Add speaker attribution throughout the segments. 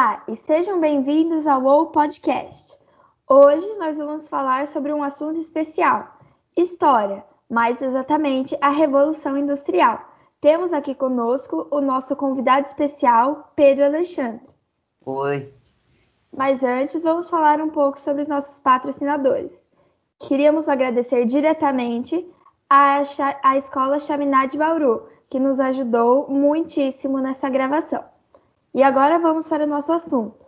Speaker 1: Olá e sejam bem-vindos ao WoW Podcast. Hoje nós vamos falar sobre um assunto especial: história, mais exatamente a Revolução Industrial. Temos aqui conosco o nosso convidado especial, Pedro Alexandre.
Speaker 2: Oi.
Speaker 1: Mas antes, vamos falar um pouco sobre os nossos patrocinadores. Queríamos agradecer diretamente à, à Escola Chaminá de Bauru, que nos ajudou muitíssimo nessa gravação. E agora vamos para o nosso assunto.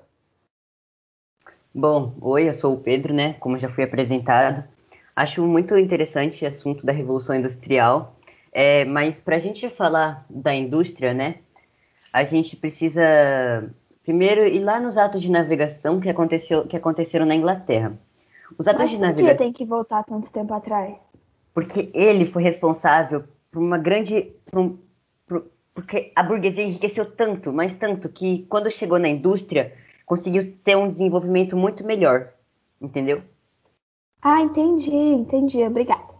Speaker 2: Bom, oi, eu sou o Pedro, né? Como já fui apresentado. Acho muito interessante o assunto da Revolução Industrial, é, mas para a gente falar da indústria, né? A gente precisa primeiro ir lá nos atos de navegação que, aconteceu, que aconteceram na Inglaterra.
Speaker 1: Os atos mas de navegação. Por que tem que voltar tanto tempo atrás?
Speaker 2: Porque ele foi responsável por uma grande. Por um, porque a burguesia enriqueceu tanto, mas tanto, que quando chegou na indústria, conseguiu ter um desenvolvimento muito melhor. Entendeu?
Speaker 1: Ah, entendi, entendi. Obrigada.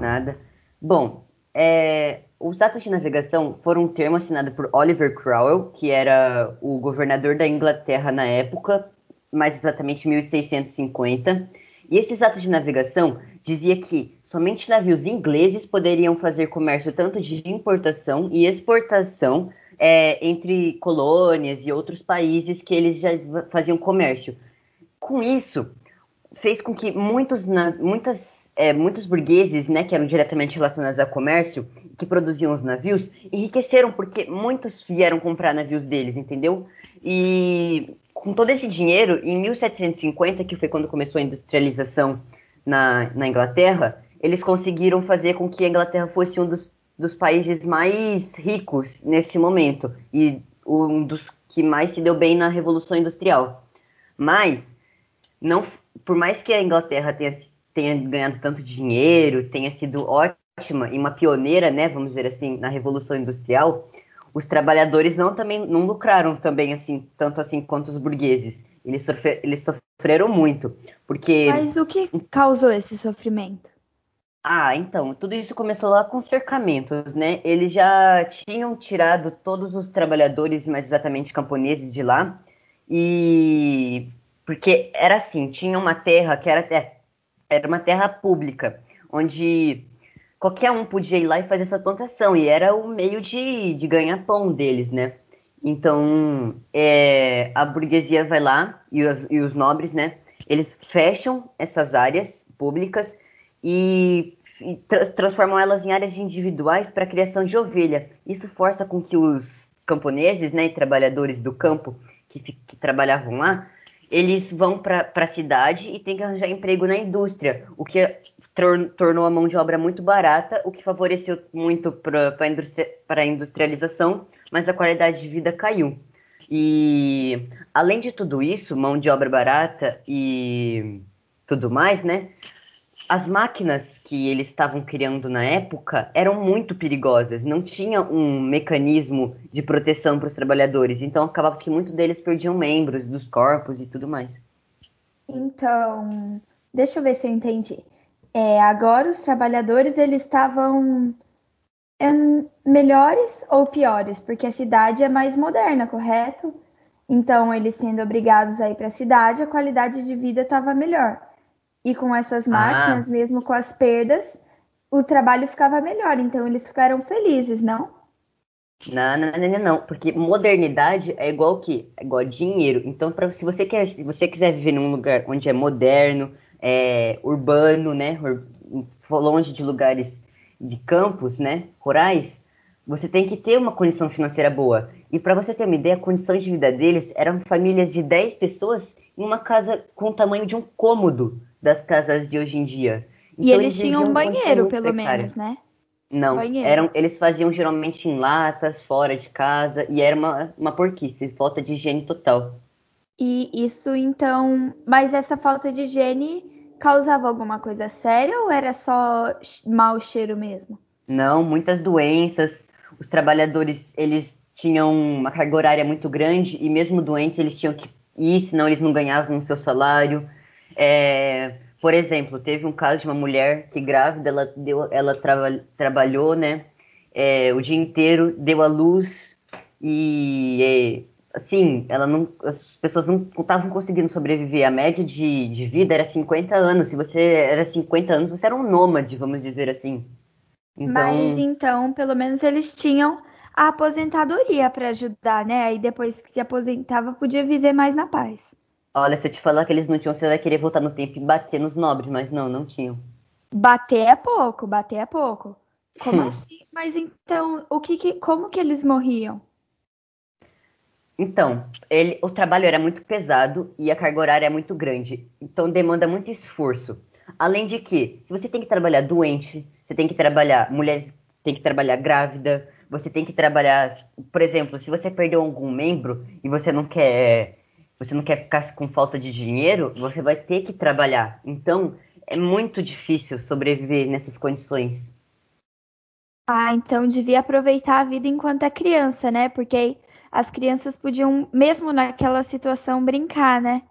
Speaker 2: Nada. Bom, é, os atos de navegação foram um termo assinado por Oliver Cromwell, que era o governador da Inglaterra na época, mais exatamente 1650. E esses atos de navegação dizia que somente navios ingleses poderiam fazer comércio tanto de importação e exportação é, entre colônias e outros países que eles já faziam comércio. Com isso, fez com que muitos, muitas, é, muitos burgueses, né, que eram diretamente relacionados ao comércio, que produziam os navios, enriqueceram porque muitos vieram comprar navios deles, entendeu? E com todo esse dinheiro, em 1750, que foi quando começou a industrialização na, na Inglaterra, eles conseguiram fazer com que a Inglaterra fosse um dos, dos países mais ricos nesse momento e um dos que mais se deu bem na Revolução Industrial. Mas, não, por mais que a Inglaterra tenha, tenha ganhado tanto dinheiro, tenha sido ótima e uma pioneira, né, vamos dizer assim, na Revolução Industrial, os trabalhadores não também não lucraram também assim tanto assim quanto os burgueses. Eles, eles sofreram muito, porque.
Speaker 1: Mas o que causou esse sofrimento?
Speaker 2: Ah, então, tudo isso começou lá com cercamentos, né? Eles já tinham tirado todos os trabalhadores, mais exatamente camponeses de lá, e porque era assim, tinha uma terra que era, era uma terra pública, onde qualquer um podia ir lá e fazer essa plantação, e era o meio de, de ganhar pão deles, né? Então, é, a burguesia vai lá, e os, e os nobres, né? Eles fecham essas áreas públicas e, e tra transformam elas em áreas individuais para a criação de ovelha. Isso força com que os camponeses, né, e trabalhadores do campo que, que trabalhavam lá, eles vão para a cidade e têm que arranjar emprego na indústria, o que tor tornou a mão de obra muito barata, o que favoreceu muito para a industri industrialização, mas a qualidade de vida caiu. E além de tudo isso, mão de obra barata e tudo mais, né? As máquinas que eles estavam criando na época eram muito perigosas, não tinha um mecanismo de proteção para os trabalhadores, então acabava que muitos deles perdiam membros dos corpos e tudo mais.
Speaker 1: Então, deixa eu ver se eu entendi. É, agora os trabalhadores eles estavam é, melhores ou piores, porque a cidade é mais moderna, correto? Então, eles sendo obrigados a ir para a cidade, a qualidade de vida estava melhor. E com essas ah. máquinas, ah. mesmo com as perdas, o trabalho ficava melhor. Então eles ficaram felizes, não?
Speaker 2: Não, não, não, não, porque modernidade é igual o quê? É igual dinheiro. Então, pra, se você quer, se você quiser viver num lugar onde é moderno, é urbano, né, longe de lugares de campos, né, rurais, você tem que ter uma condição financeira boa. E para você ter uma ideia, a condição de vida deles eram famílias de 10 pessoas em uma casa com o tamanho de um cômodo das casas de hoje em dia.
Speaker 1: Então, e eles, eles tinham um banheiro, pelo menos, né?
Speaker 2: Não, eram, eles faziam geralmente em latas, fora de casa, e era uma, uma porquice, falta de higiene total.
Speaker 1: E isso então. Mas essa falta de higiene causava alguma coisa séria ou era só mau cheiro mesmo?
Speaker 2: Não, muitas doenças. Os trabalhadores, eles tinham uma carga horária muito grande e mesmo doentes eles tinham que ir, senão eles não ganhavam o seu salário. É, por exemplo, teve um caso de uma mulher que grávida, ela, deu, ela trabalhou né, é, o dia inteiro, deu à luz e assim, ela não, as pessoas não estavam conseguindo sobreviver. A média de, de vida era 50 anos. Se você era 50 anos, você era um nômade, vamos dizer assim.
Speaker 1: Então... Mas então, pelo menos eles tinham a aposentadoria para ajudar, né? Aí depois que se aposentava, podia viver mais na paz.
Speaker 2: Olha, se eu te falar que eles não tinham, você vai querer voltar no tempo e bater nos nobres, mas não, não tinham.
Speaker 1: Bater é pouco, bater é pouco. Como hum. assim? Mas então, o que, que, como que eles morriam?
Speaker 2: Então, ele, o trabalho era muito pesado e a carga horária é muito grande. Então demanda muito esforço. Além de que, se você tem que trabalhar doente, você tem que trabalhar, mulheres tem que trabalhar grávida, você tem que trabalhar, por exemplo, se você perdeu algum membro e você não quer, você não quer ficar com falta de dinheiro, você vai ter que trabalhar. Então, é muito difícil sobreviver nessas condições.
Speaker 1: Ah, então devia aproveitar a vida enquanto é criança, né? Porque as crianças podiam, mesmo naquela situação, brincar, né?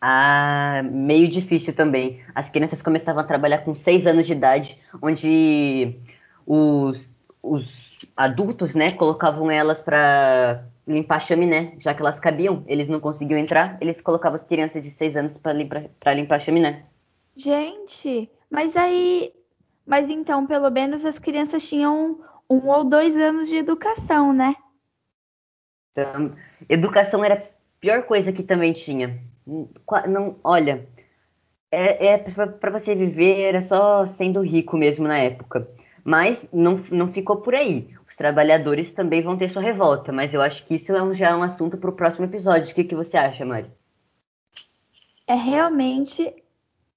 Speaker 2: Ah, meio difícil também. As crianças começavam a trabalhar com seis anos de idade, onde os, os adultos, né, colocavam elas para limpar a chaminé, já que elas cabiam, eles não conseguiam entrar, eles colocavam as crianças de seis anos para limpar, limpar a chaminé.
Speaker 1: Gente, mas aí mas então, pelo menos as crianças tinham um ou dois anos de educação, né?
Speaker 2: Então, educação era a pior coisa que também tinha. Não, olha, é, é para você viver era só sendo rico mesmo na época. Mas não, não ficou por aí. Os trabalhadores também vão ter sua revolta, mas eu acho que isso é um, já é um assunto para o próximo episódio. O que, que você acha, Mari?
Speaker 1: É realmente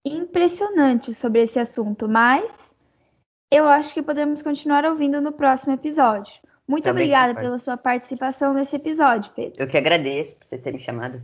Speaker 1: impressionante sobre esse assunto, mas eu acho que podemos continuar ouvindo no próximo episódio. Muito Também obrigada pela sua participação nesse episódio, Pedro.
Speaker 2: Eu que agradeço por você ter me chamado.